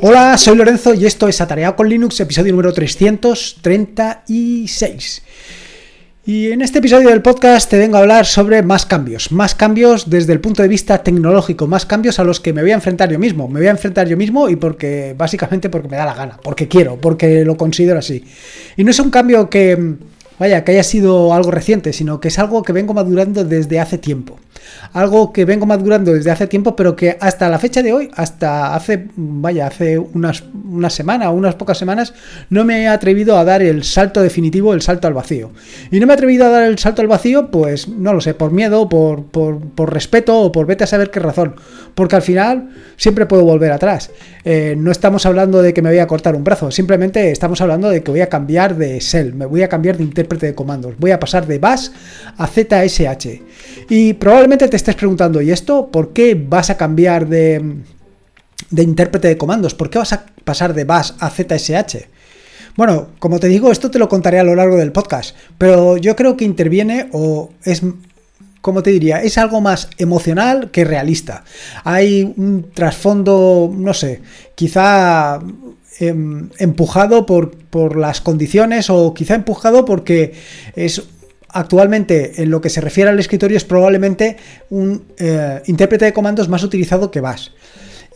Hola, soy Lorenzo y esto es Atareado con Linux, episodio número 336. Y en este episodio del podcast te vengo a hablar sobre más cambios, más cambios desde el punto de vista tecnológico, más cambios a los que me voy a enfrentar yo mismo. Me voy a enfrentar yo mismo y porque básicamente porque me da la gana, porque quiero, porque lo considero así. Y no es un cambio que vaya, que haya sido algo reciente, sino que es algo que vengo madurando desde hace tiempo algo que vengo madurando desde hace tiempo, pero que hasta la fecha de hoy, hasta hace, vaya, hace unas, una semana o unas pocas semanas, no me he atrevido a dar el salto definitivo, el salto al vacío. Y no me he atrevido a dar el salto al vacío, pues no lo sé, por miedo, por, por, respeto o por vete a saber qué razón. Porque al final siempre puedo volver atrás. Eh, no estamos hablando de que me voy a cortar un brazo, simplemente estamos hablando de que voy a cambiar de shell, me voy a cambiar de de comandos, voy a pasar de bash a ZSH. Y probablemente te estés preguntando, ¿y esto por qué vas a cambiar de, de intérprete de comandos? ¿Por qué vas a pasar de bash a ZSH? Bueno, como te digo, esto te lo contaré a lo largo del podcast, pero yo creo que interviene o es como te diría, es algo más emocional que realista. Hay un trasfondo, no sé, quizá em, empujado por, por, las condiciones o quizá empujado porque es actualmente en lo que se refiere al escritorio es probablemente un eh, intérprete de comandos más utilizado que Bash.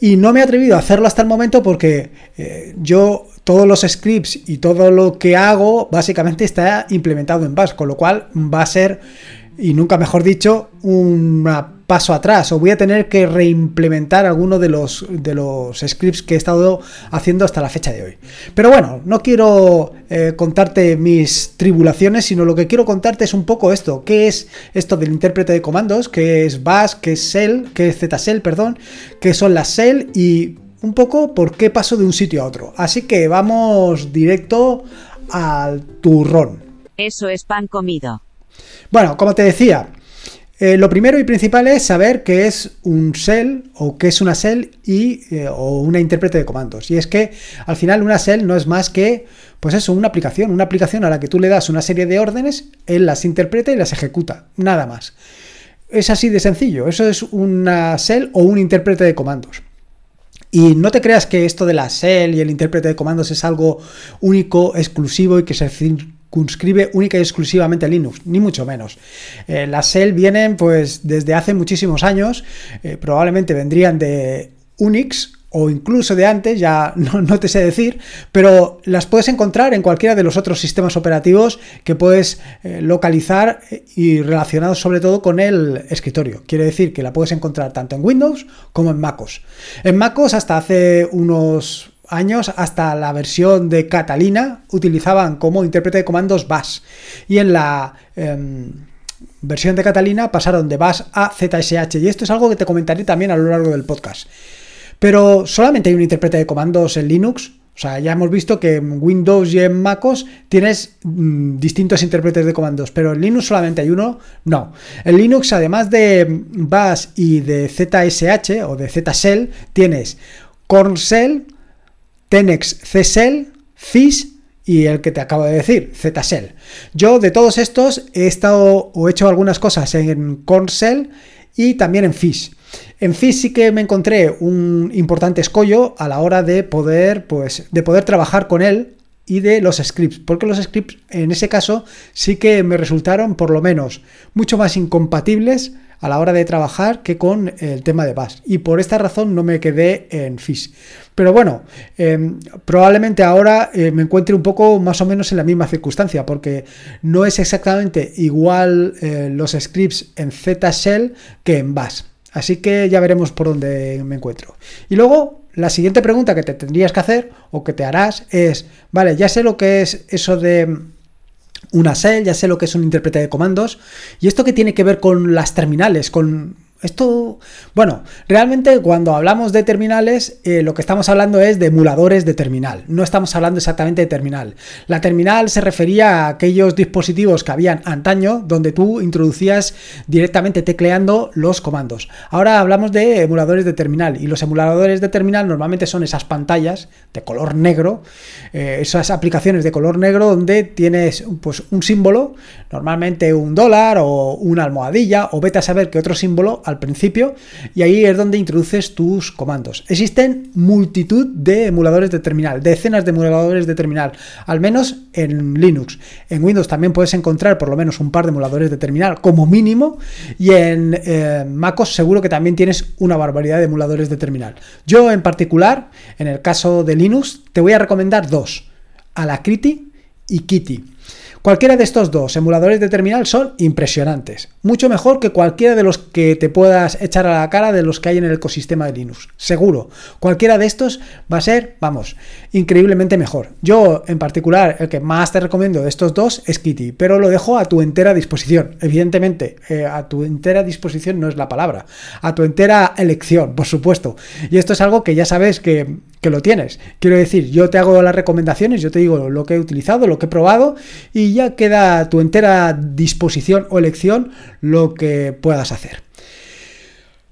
Y no me he atrevido a hacerlo hasta el momento porque eh, yo todos los scripts y todo lo que hago básicamente está implementado en Bash, con lo cual va a ser y nunca mejor dicho, un paso atrás o voy a tener que reimplementar alguno de los, de los scripts que he estado haciendo hasta la fecha de hoy. Pero bueno, no quiero eh, contarte mis tribulaciones, sino lo que quiero contarte es un poco esto, qué es esto del intérprete de comandos, qué es bash, qué es shell, qué es zshell, perdón, qué son las shell y un poco por qué paso de un sitio a otro. Así que vamos directo al turrón. Eso es pan comido. Bueno, como te decía, eh, lo primero y principal es saber qué es un shell o qué es una shell y, eh, o una intérprete de comandos. Y es que al final una shell no es más que, pues eso, una aplicación, una aplicación a la que tú le das una serie de órdenes, él las interpreta y las ejecuta, nada más. Es así de sencillo, eso es una shell o un intérprete de comandos. Y no te creas que esto de la shell y el intérprete de comandos es algo único, exclusivo y que se circunscribe única y exclusivamente Linux, ni mucho menos. Eh, las shell vienen pues desde hace muchísimos años, eh, probablemente vendrían de Unix o incluso de antes, ya no, te sé decir, pero las puedes encontrar en cualquiera de los otros sistemas operativos que puedes eh, localizar y relacionados sobre todo con el escritorio. Quiere decir que la puedes encontrar tanto en Windows como en MacOS. En MacOS hasta hace unos años hasta la versión de Catalina utilizaban como intérprete de comandos Bash y en la em, versión de Catalina pasaron de Bash a ZSH y esto es algo que te comentaré también a lo largo del podcast. Pero solamente hay un intérprete de comandos en Linux. O sea, ya hemos visto que en Windows y en MacOS tienes mm, distintos intérpretes de comandos, pero en Linux solamente hay uno. No. En Linux, además de Bash y de ZSH o de ZShell, tienes Corn Shell, Tenex CSEL, FIS y el que te acabo de decir, ZSEL. Yo de todos estos he estado o he hecho algunas cosas en Corncell y también en FIS. En FIS sí que me encontré un importante escollo a la hora de poder, pues, de poder trabajar con él y de los scripts, porque los scripts en ese caso sí que me resultaron por lo menos mucho más incompatibles a la hora de trabajar que con el tema de Bash. Y por esta razón no me quedé en Fish. Pero bueno, em, probablemente ahora eh, me encuentre un poco más o menos en la misma circunstancia, porque no es exactamente igual eh, los scripts en Z Shell que en Bash. Así que ya veremos por dónde me encuentro. Y luego, la siguiente pregunta que te tendrías que hacer o que te harás es, vale, ya sé lo que es eso de una shell, ya sé lo que es un intérprete de comandos. ¿Y esto qué tiene que ver con las terminales? Con esto, bueno, realmente cuando hablamos de terminales, eh, lo que estamos hablando es de emuladores de terminal. No estamos hablando exactamente de terminal. La terminal se refería a aquellos dispositivos que habían antaño donde tú introducías directamente tecleando los comandos. Ahora hablamos de emuladores de terminal y los emuladores de terminal normalmente son esas pantallas de color negro, eh, esas aplicaciones de color negro donde tienes pues un símbolo, normalmente un dólar o una almohadilla o vete a saber qué otro símbolo al principio y ahí es donde introduces tus comandos. Existen multitud de emuladores de terminal, decenas de emuladores de terminal, al menos en Linux. En Windows también puedes encontrar por lo menos un par de emuladores de terminal como mínimo y en eh, MacOS seguro que también tienes una barbaridad de emuladores de terminal. Yo en particular, en el caso de Linux, te voy a recomendar dos, Alacrity y Kitty. Cualquiera de estos dos emuladores de terminal son impresionantes, mucho mejor que cualquiera de los que te puedas echar a la cara de los que hay en el ecosistema de Linux. Seguro, cualquiera de estos va a ser, vamos, increíblemente mejor. Yo, en particular, el que más te recomiendo de estos dos es Kitty, pero lo dejo a tu entera disposición. Evidentemente, eh, a tu entera disposición no es la palabra, a tu entera elección, por supuesto. Y esto es algo que ya sabes que, que lo tienes. Quiero decir, yo te hago las recomendaciones, yo te digo lo que he utilizado, lo que he probado y ya queda a tu entera disposición o elección lo que puedas hacer.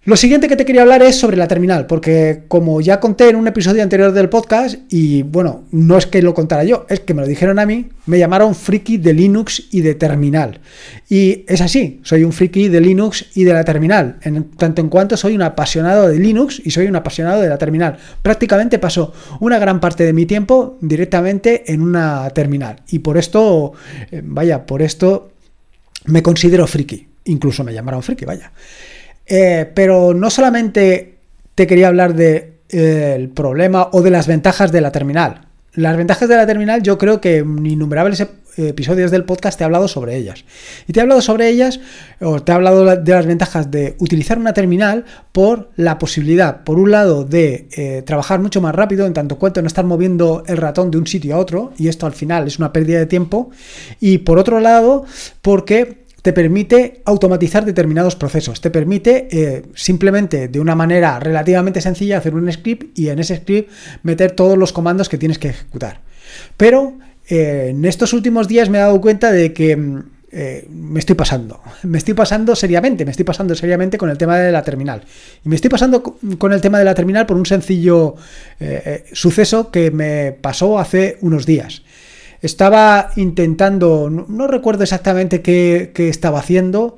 Lo siguiente que te quería hablar es sobre la terminal, porque como ya conté en un episodio anterior del podcast, y bueno, no es que lo contara yo, es que me lo dijeron a mí, me llamaron friki de Linux y de terminal. Y es así, soy un friki de Linux y de la terminal, en tanto en cuanto soy un apasionado de Linux y soy un apasionado de la terminal. Prácticamente paso una gran parte de mi tiempo directamente en una terminal. Y por esto, eh, vaya, por esto me considero friki. Incluso me llamaron friki, vaya. Eh, pero no solamente te quería hablar del de, problema o de las ventajas de la terminal. Las ventajas de la terminal yo creo que en innumerables episodios del podcast te he hablado sobre ellas. Y te he hablado sobre ellas, o te he hablado de las ventajas de utilizar una terminal por la posibilidad, por un lado, de eh, trabajar mucho más rápido, en tanto cuanto no estar moviendo el ratón de un sitio a otro, y esto al final es una pérdida de tiempo, y por otro lado, porque te permite automatizar determinados procesos, te permite eh, simplemente de una manera relativamente sencilla hacer un script y en ese script meter todos los comandos que tienes que ejecutar. Pero eh, en estos últimos días me he dado cuenta de que mm, eh, me estoy pasando, me estoy pasando seriamente, me estoy pasando seriamente con el tema de la terminal. Y me estoy pasando con el tema de la terminal por un sencillo suceso que me pasó hace unos días. Estaba intentando, no, recuerdo exactamente qué, estaba haciendo,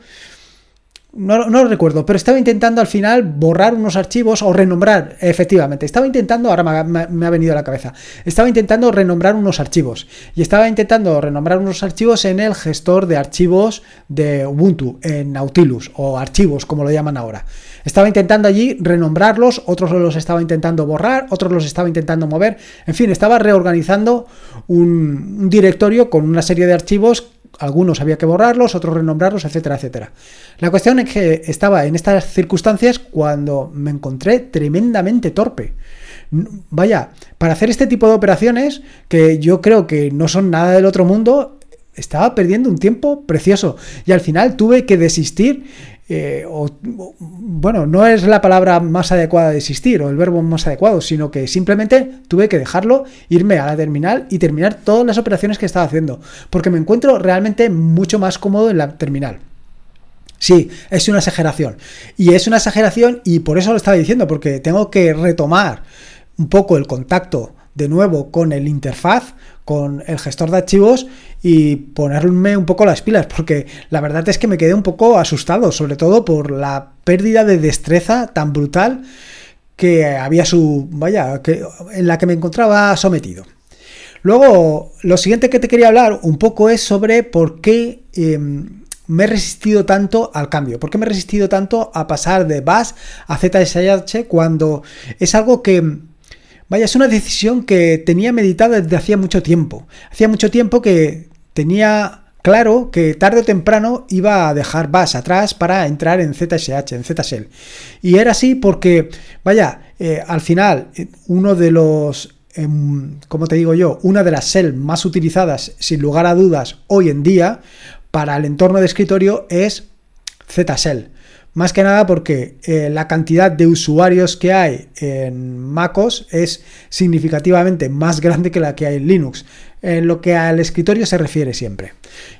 no, no, lo recuerdo, pero estaba intentando al final borrar unos archivos o renombrar, efectivamente. Estaba intentando, ahora me ha, venido a la cabeza, estaba intentando renombrar unos archivos. Y estaba intentando renombrar unos archivos en el gestor de archivos de Ubuntu, en Nautilus, o archivos, como lo llaman ahora. Estaba intentando allí renombrarlos, otros los estaba intentando borrar, otros los estaba intentando mover. En fin, estaba reorganizando un, directorio con una serie de archivos algunos había que borrarlos, otros renombrarlos, etcétera, etcétera. La cuestión es que estaba en estas circunstancias cuando me encontré tremendamente torpe. Vaya, para hacer este tipo de operaciones, que yo creo que no son nada del otro mundo, estaba perdiendo un tiempo precioso y al final tuve que desistir eh, o, bueno, no es la palabra más adecuada de existir o el verbo más adecuado, sino que simplemente tuve que dejarlo, irme a la terminal y terminar todas las operaciones que estaba haciendo, porque me encuentro realmente mucho más cómodo en la terminal. Sí, es una exageración. Y es una exageración y por eso lo estaba diciendo, porque tengo que retomar un poco el contacto de nuevo con el interfaz, con el gestor de archivos y ponerme un poco las pilas, porque la verdad es que me quedé un poco asustado, sobre todo por la pérdida de destreza tan brutal que había su, vaya, que, en la que me encontraba sometido. Luego, lo siguiente que te quería hablar un poco es sobre por qué em, me he resistido tanto al cambio, por qué me he resistido tanto a pasar de BAS a ZSH cuando es algo que Vaya, es una decisión que tenía meditada desde hacía mucho tiempo. Hacía mucho tiempo que tenía claro que tarde o temprano iba a dejar BAS atrás para entrar en ZSH, en ZSL. Y era así porque, vaya, eh, al final, eh, uno de los em, como te digo yo, una de las SEL más utilizadas, sin lugar a dudas, hoy en día, para el entorno de escritorio es ZSL. Más que nada porque eh, la cantidad de usuarios que hay en MacOS es significativamente más grande que la que hay en Linux, en lo que al escritorio se refiere siempre.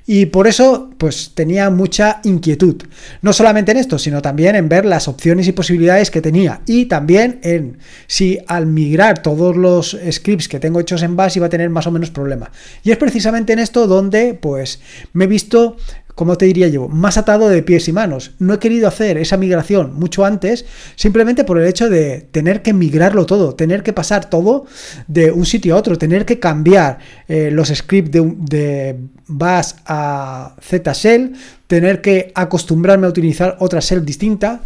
Y por eso, pues tenía mucha inquietud. No solamente en esto, sino también en ver las opciones y posibilidades que tenía. Y también en si al migrar todos los scripts que tengo hechos en Bash iba a tener más o menos problema. Y es precisamente en esto donde, pues, me he visto como te diría yo, más atado de pies y manos. No he querido hacer esa migración mucho antes, simplemente por el hecho de tener que migrarlo todo, tener que pasar todo de un sitio a otro, tener que cambiar eh, los scripts de, de a Z-Shell, tener que acostumbrarme a utilizar otra shell distinta.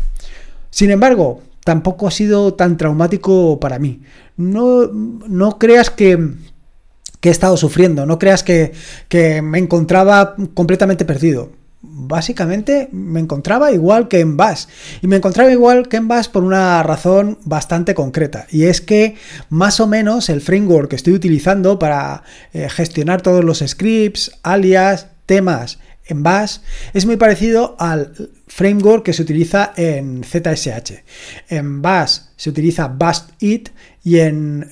Sin embargo, tampoco ha sido tan traumático para mí. No, no creas que que he estado sufriendo. No creas que, me encontraba completamente perdido. Básicamente me encontraba igual que en Bash. Y me encontraba igual que en Bash por una razón bastante concreta. Y es que más o menos el framework que estoy utilizando para eh, gestionar todos los scripts, alias, temas en Bash es muy parecido al framework que se utiliza en ZSH. En Bash se utiliza BashIt y en,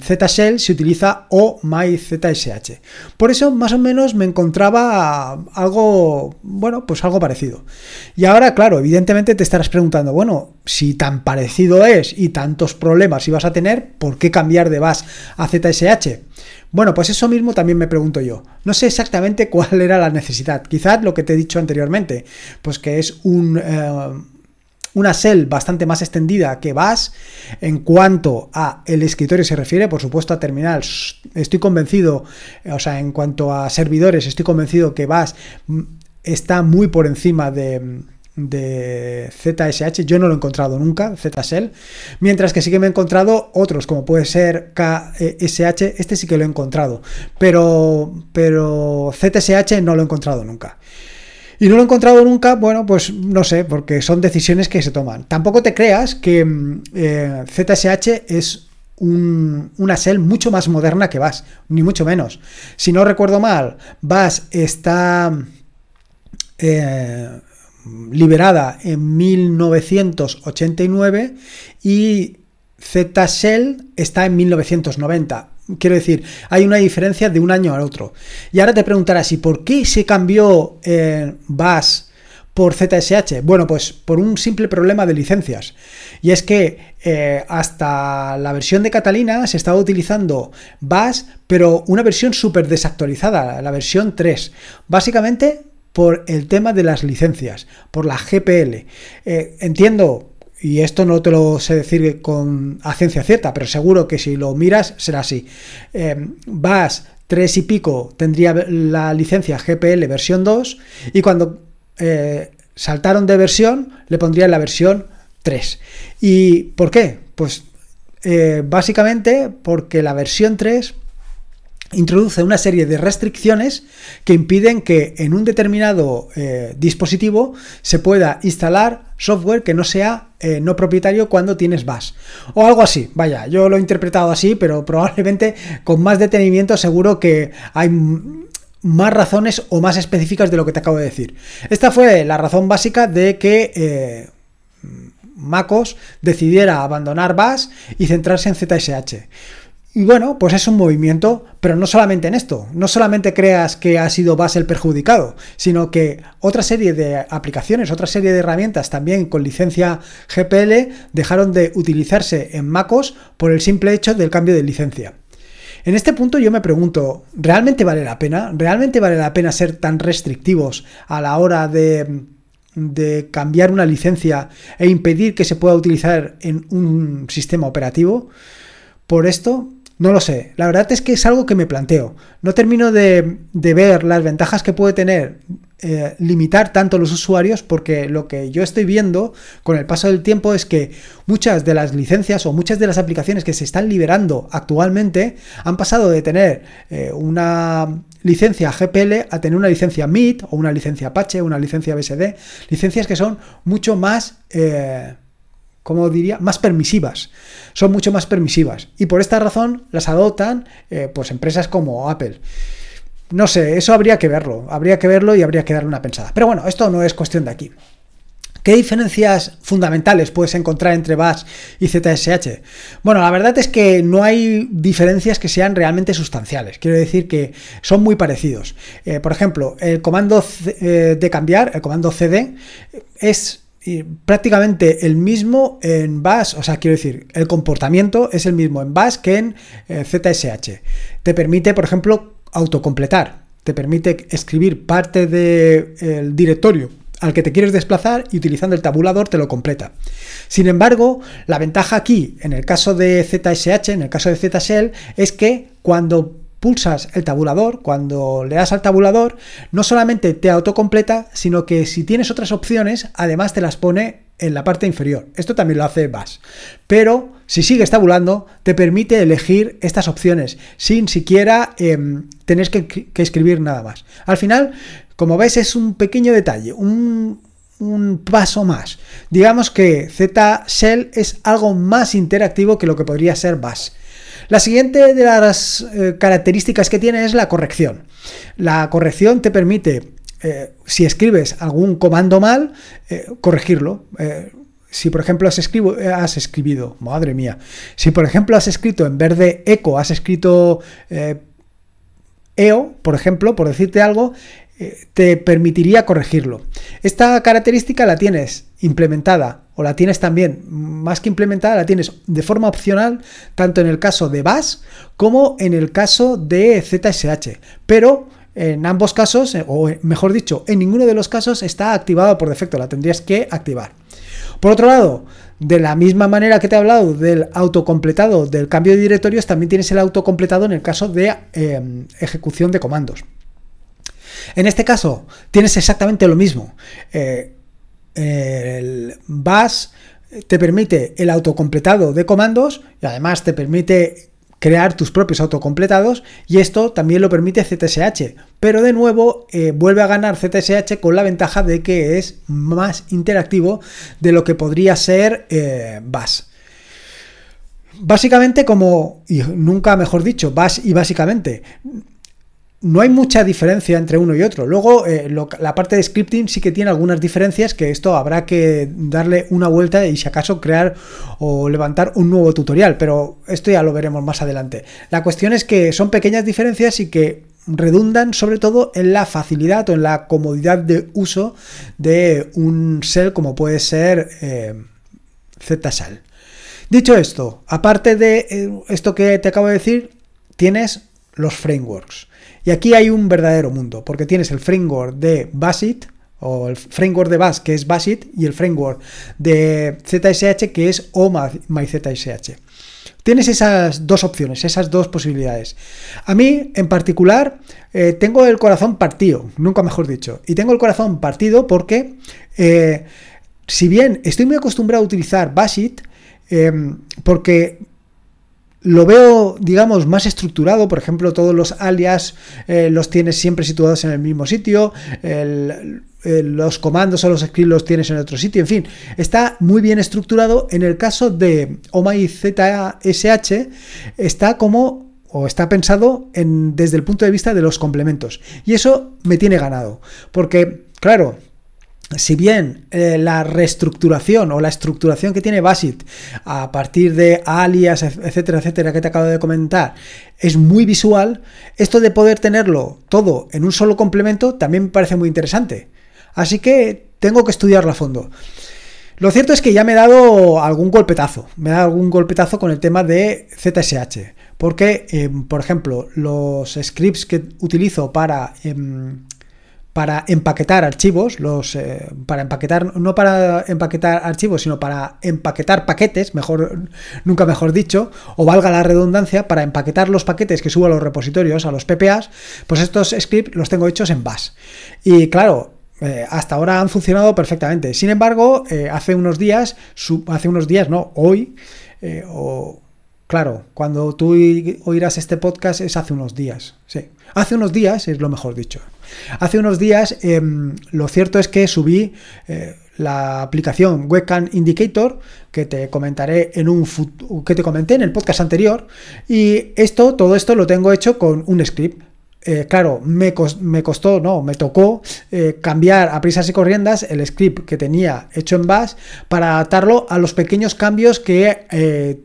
Z-Shell se utiliza o MyZSH. Por eso más o menos me encontraba algo, bueno, pues algo parecido. Y ahora, claro, evidentemente te estarás preguntando, bueno, si tan parecido es y tantos problemas ibas a tener, ¿por qué cambiar de Bash a ZSH? Bueno, pues eso mismo también me pregunto yo. No sé exactamente cuál era la necesidad. Quizás lo que te he dicho anteriormente, pues que es un... Eh, una shell bastante más extendida que vas en cuanto a el escritorio se refiere, por supuesto a terminal, estoy convencido, o sea, en cuanto a servidores, estoy convencido que vas mm, está muy por encima de, de ZSH, yo no lo he encontrado nunca, ZSL, mientras que sí que me he encontrado otros, como puede ser KSH, este sí que lo he encontrado, pero, pero ZSH no lo he encontrado nunca. Y no lo he encontrado nunca, bueno, pues no sé, porque son decisiones que se toman. Tampoco te creas que ZSH eh, es una shell mucho más moderna que VAS, ni mucho menos. Si no recuerdo mal, VAS está... Eh, liberada en 1989 y Z-Shell está en 1990. Quiero decir, hay una diferencia de un año al otro. Y ahora te preguntarás, ¿y por qué se cambió eh, BAS por ZSH? Bueno, pues por un simple problema de licencias. Y es que eh, hasta la versión de Catalina se estaba utilizando BAS, pero una versión súper desactualizada, la versión 3. Básicamente por el tema de las licencias, por la GPL. Eh, entiendo, y esto no te lo sé decir con a cierta, pero seguro que si lo miras será así. Eh, vas 3 y pico tendría la licencia GPL versión 2 y cuando eh, saltaron de versión le pondría la versión 3. ¿Y por qué? Pues básicamente porque la versión 3 introduce una serie de restricciones que impiden que en un determinado eh, dispositivo se pueda instalar software que no sea eh, no propietario cuando tienes BAS. O algo así, vaya, yo lo he interpretado así, pero probablemente con más detenimiento seguro que hay más razones o más específicas de lo que te acabo de decir. Esta fue la razón básica de que... Eh, MacOS decidiera abandonar BAS y centrarse en ZSH. Y bueno, pues es un movimiento, pero no solamente en esto, no solamente creas que ha sido base el perjudicado, sino que otra serie de aplicaciones, otra serie de herramientas también con licencia GPL dejaron de utilizarse en MacOS por el simple hecho del cambio de licencia. En este punto yo me pregunto, ¿realmente vale la pena? ¿Realmente vale la pena ser tan restrictivos a la hora de, de cambiar una licencia e impedir que se pueda utilizar en un sistema operativo? Por esto, no lo sé, la verdad es que es algo que me planteo. No termino de, ver las ventajas que puede tener eh, limitar tanto los usuarios porque lo que yo estoy viendo con el paso del tiempo es que muchas de las licencias o muchas de las aplicaciones que se están liberando actualmente han pasado de tener eh, una licencia GPL a tener una licencia MIT o una licencia Apache, una licencia BSD, licencias que son mucho más... Eh, como diría, más permisivas. Son mucho más permisivas. Y por esta razón las adoptan eh, pues empresas como Apple. No sé, eso habría que verlo. Habría que verlo y habría que darle una pensada. Pero bueno, esto no es cuestión de aquí. ¿Qué diferencias fundamentales puedes encontrar entre Bash y ZSH? Bueno, la verdad es que no hay diferencias que sean realmente sustanciales. Quiero decir que son muy parecidos. Eh, por ejemplo, el comando eh, de cambiar, el comando CD, es prácticamente el mismo en Bash, o sea, quiero decir, el comportamiento es el mismo en Bash que en ZSH. Eh, Te permite, por ejemplo, autocompletar. te permite escribir parte del directorio al que te quieres desplazar y utilizando el tabulador te lo completa. Sin embargo, la ventaja aquí, en el caso de ZSH, en el caso de ZShell, es que cuando pulsas el tabulador, cuando le das al tabulador, no solamente te autocompleta, sino que si tienes otras opciones, además te las pone en la parte inferior. Esto también lo hace Bash. Pero si sigues tabulando, te permite elegir estas opciones sin siquiera em, tener que, que, escribir nada más. Al final, como ves, es un pequeño detalle, un, paso más. Digamos que Z Shell es algo más interactivo que lo que podría ser Bash. La siguiente de las eh, características que tiene es la corrección. La corrección te permite eh, si escribes algún comando mal, eh, corregirlo. Si por ejemplo has, escribo, has, escribido, madre mía, si por ejemplo has escrito en vez de eco, has escrito EO, por ejemplo, por decirte algo, te permitiría corregirlo. Esta característica la tienes implementada o la tienes también, más que implementada, la tienes de forma opcional, tanto en el caso de Bash como en el caso de ZSH. Pero en ambos casos, eh, o mejor dicho, en ninguno de los casos está activado por defecto, la tendrías que activar. Por otro lado, de la misma manera que te he hablado del autocompletado del cambio de directorios, también tienes el autocompletado en el caso de em, ejecución de comandos. En este caso, tienes exactamente lo mismo. Eh, el bash te permite el autocompletado de comandos y además te permite crear tus propios autocompletados y esto también lo permite ZSH. Pero de nuevo eh, vuelve a ganar ZSH con la ventaja de que es más interactivo de lo que podría ser eh. Básicamente como, y nunca mejor dicho, Bash y básicamente, no hay mucha diferencia entre uno y otro. Luego, eh, la parte de scripting sí que tiene algunas diferencias que esto habrá que darle una vuelta y si acaso crear o levantar un nuevo tutorial, pero esto ya lo veremos más adelante. La cuestión es que son pequeñas diferencias y que redundan sobre todo en la facilidad o en la comodidad de uso de un shell como puede ser eh, ZShell. Dicho esto, aparte de eh, esto que te acabo de decir, tienes los frameworks. Y aquí hay un verdadero mundo, porque tienes el framework de Basit, o el framework de Bash, que es Basit, y el framework de ZSH, que es O MyZSH. Tienes esas dos opciones, esas dos posibilidades. A mí, en particular, eh, tengo el corazón partido, nunca mejor dicho. Y tengo el corazón partido porque, eh, si bien estoy muy acostumbrado a utilizar Basit, eh, porque lo veo, digamos, más estructurado. Por ejemplo, todos los alias eh, los tienes siempre situados en el mismo sitio. los comandos o los scripts los tienes en otro sitio. En fin, está muy bien estructurado. En el caso de ZSH, está como o está pensado en, desde el punto de vista de los complementos. Y eso me tiene ganado. Porque, claro, si bien eh, la reestructuración o la estructuración que tiene Basit a partir de alias, etcétera, etcétera, que te acabo de comentar, es muy visual, esto de poder tenerlo todo en un solo complemento también me parece muy interesante. Así que tengo que estudiarlo a fondo. Lo cierto es que ya me he dado algún golpetazo, me he dado algún golpetazo con el tema de ZSH, porque, em, por ejemplo, los scripts que utilizo para... Em, para empaquetar archivos, los, eh, para empaquetar, no para empaquetar archivos, sino para empaquetar paquetes, mejor, nunca mejor dicho, o valga la redundancia, para empaquetar los paquetes que subo a los repositorios, a los PPAs, pues estos scripts los tengo hechos en Bash. Y claro, eh, hasta ahora han funcionado perfectamente. Sin embargo, eh, hace unos días, hace unos días, no, hoy, o claro, cuando tú oirás este podcast es hace unos días, sí. Hace unos días es lo mejor dicho. Hace unos días em, lo cierto es que subí eh, la aplicación Webcam Indicator que te comentaré en un que te comenté en el podcast anterior y esto todo esto lo tengo hecho con un script eh, claro, me, costó, no, me tocó eh, cambiar a prisas y corriendas el script que tenía hecho en Bash para adaptarlo a los pequeños cambios que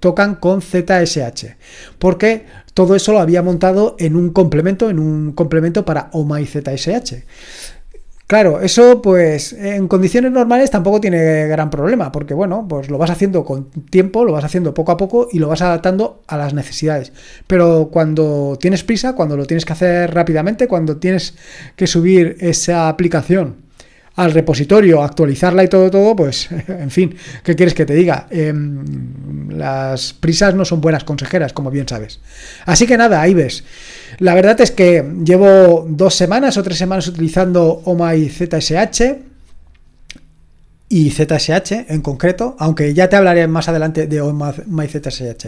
tocan con ZSH. Porque todo eso lo había montado en un complemento, en un complemento para OMI ZSH. Claro, eso pues en condiciones normales tampoco tiene gran problema, porque bueno, pues lo vas haciendo con tiempo, lo vas haciendo poco a poco y lo vas adaptando a las necesidades. Pero cuando tienes prisa, cuando lo tienes que hacer rápidamente, cuando tienes que subir esa aplicación al repositorio, actualizarla y todo, todo, pues, en fin, ¿qué quieres que te diga? Em, las prisas no son buenas consejeras, como bien sabes. Así que nada, ahí ves. La verdad es que llevo dos semanas o tres semanas utilizando OMI ZSH y ZSH en concreto, aunque ya te hablaré más adelante de MyZSH.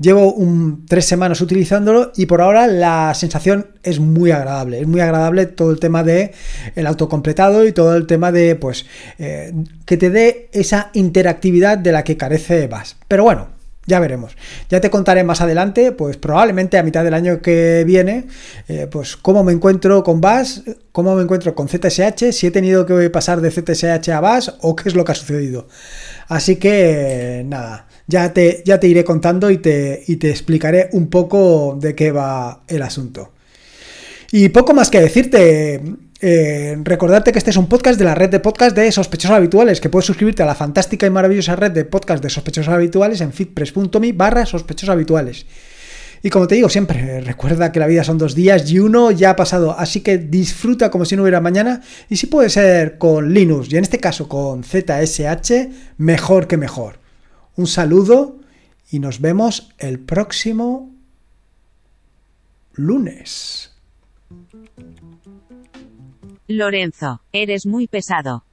Llevo un, tres semanas utilizándolo y por ahora la sensación es muy agradable. Es muy agradable todo el tema de el autocompletado y todo el tema de pues eh, que te dé esa interactividad de la que carece Bash. Pero bueno, ya veremos. Ya te contaré más adelante, pues probablemente a mitad del año que viene, eh, pues cómo me encuentro con Bash, cómo me encuentro con ZSH, si he tenido que pasar de ZSH a Bash o qué es lo que ha sucedido. Así que nada, ya te, ya te iré contando y te, y te explicaré un poco de qué va el asunto. Y poco más que decirte. Eh, recordarte que este es un podcast de la red de podcast de sospechosos habituales, que puedes suscribirte a la fantástica y maravillosa red de podcast de sospechosos habituales en fitpress.me barra sospechosos habituales. Y como te digo siempre, recuerda que la vida son dos días y uno ya ha pasado, así que disfruta como si no hubiera mañana y si puede ser con Linux y en este caso con ZSH, mejor que mejor. Un saludo y nos vemos el próximo lunes. Lorenzo, eres muy pesado.